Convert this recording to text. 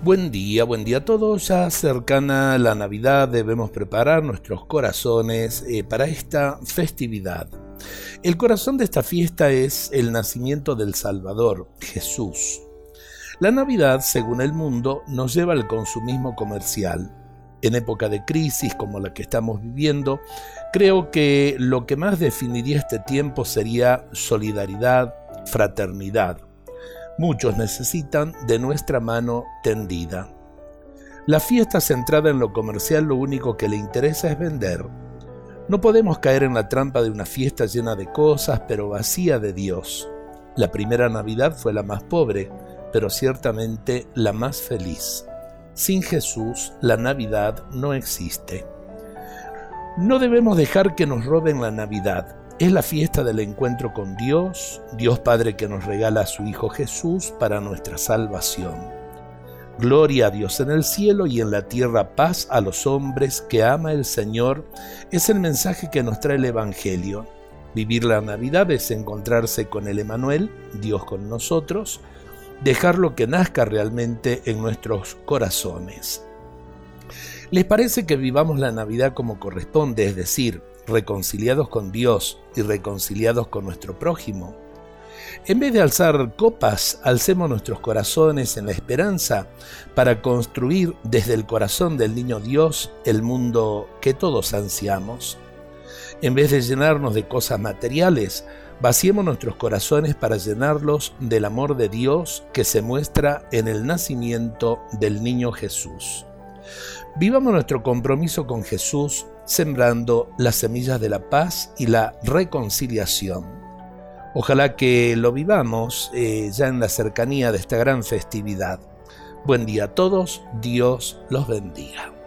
Buen día, buen día a todos. Ya cercana la Navidad debemos preparar nuestros corazones eh, para esta festividad. El corazón de esta fiesta es el nacimiento del Salvador, Jesús. La Navidad, según el mundo, nos lleva al consumismo comercial. En época de crisis como la que estamos viviendo, creo que lo que más definiría este tiempo sería solidaridad, fraternidad Muchos necesitan de nuestra mano tendida. La fiesta centrada en lo comercial lo único que le interesa es vender. No podemos caer en la trampa de una fiesta llena de cosas pero vacía de Dios. La primera Navidad fue la más pobre, pero ciertamente la más feliz. Sin Jesús, la Navidad no existe. No debemos dejar que nos roben la Navidad. Es la fiesta del encuentro con Dios, Dios Padre que nos regala a su Hijo Jesús para nuestra salvación. Gloria a Dios en el cielo y en la tierra paz a los hombres que ama el Señor es el mensaje que nos trae el Evangelio. Vivir la Navidad es encontrarse con el Emanuel, Dios con nosotros, dejarlo que nazca realmente en nuestros corazones. ¿Les parece que vivamos la Navidad como corresponde, es decir, reconciliados con Dios y reconciliados con nuestro prójimo. En vez de alzar copas, alcemos nuestros corazones en la esperanza para construir desde el corazón del niño Dios el mundo que todos ansiamos. En vez de llenarnos de cosas materiales, vaciemos nuestros corazones para llenarlos del amor de Dios que se muestra en el nacimiento del niño Jesús. Vivamos nuestro compromiso con Jesús sembrando las semillas de la paz y la reconciliación. Ojalá que lo vivamos eh, ya en la cercanía de esta gran festividad. Buen día a todos, Dios los bendiga.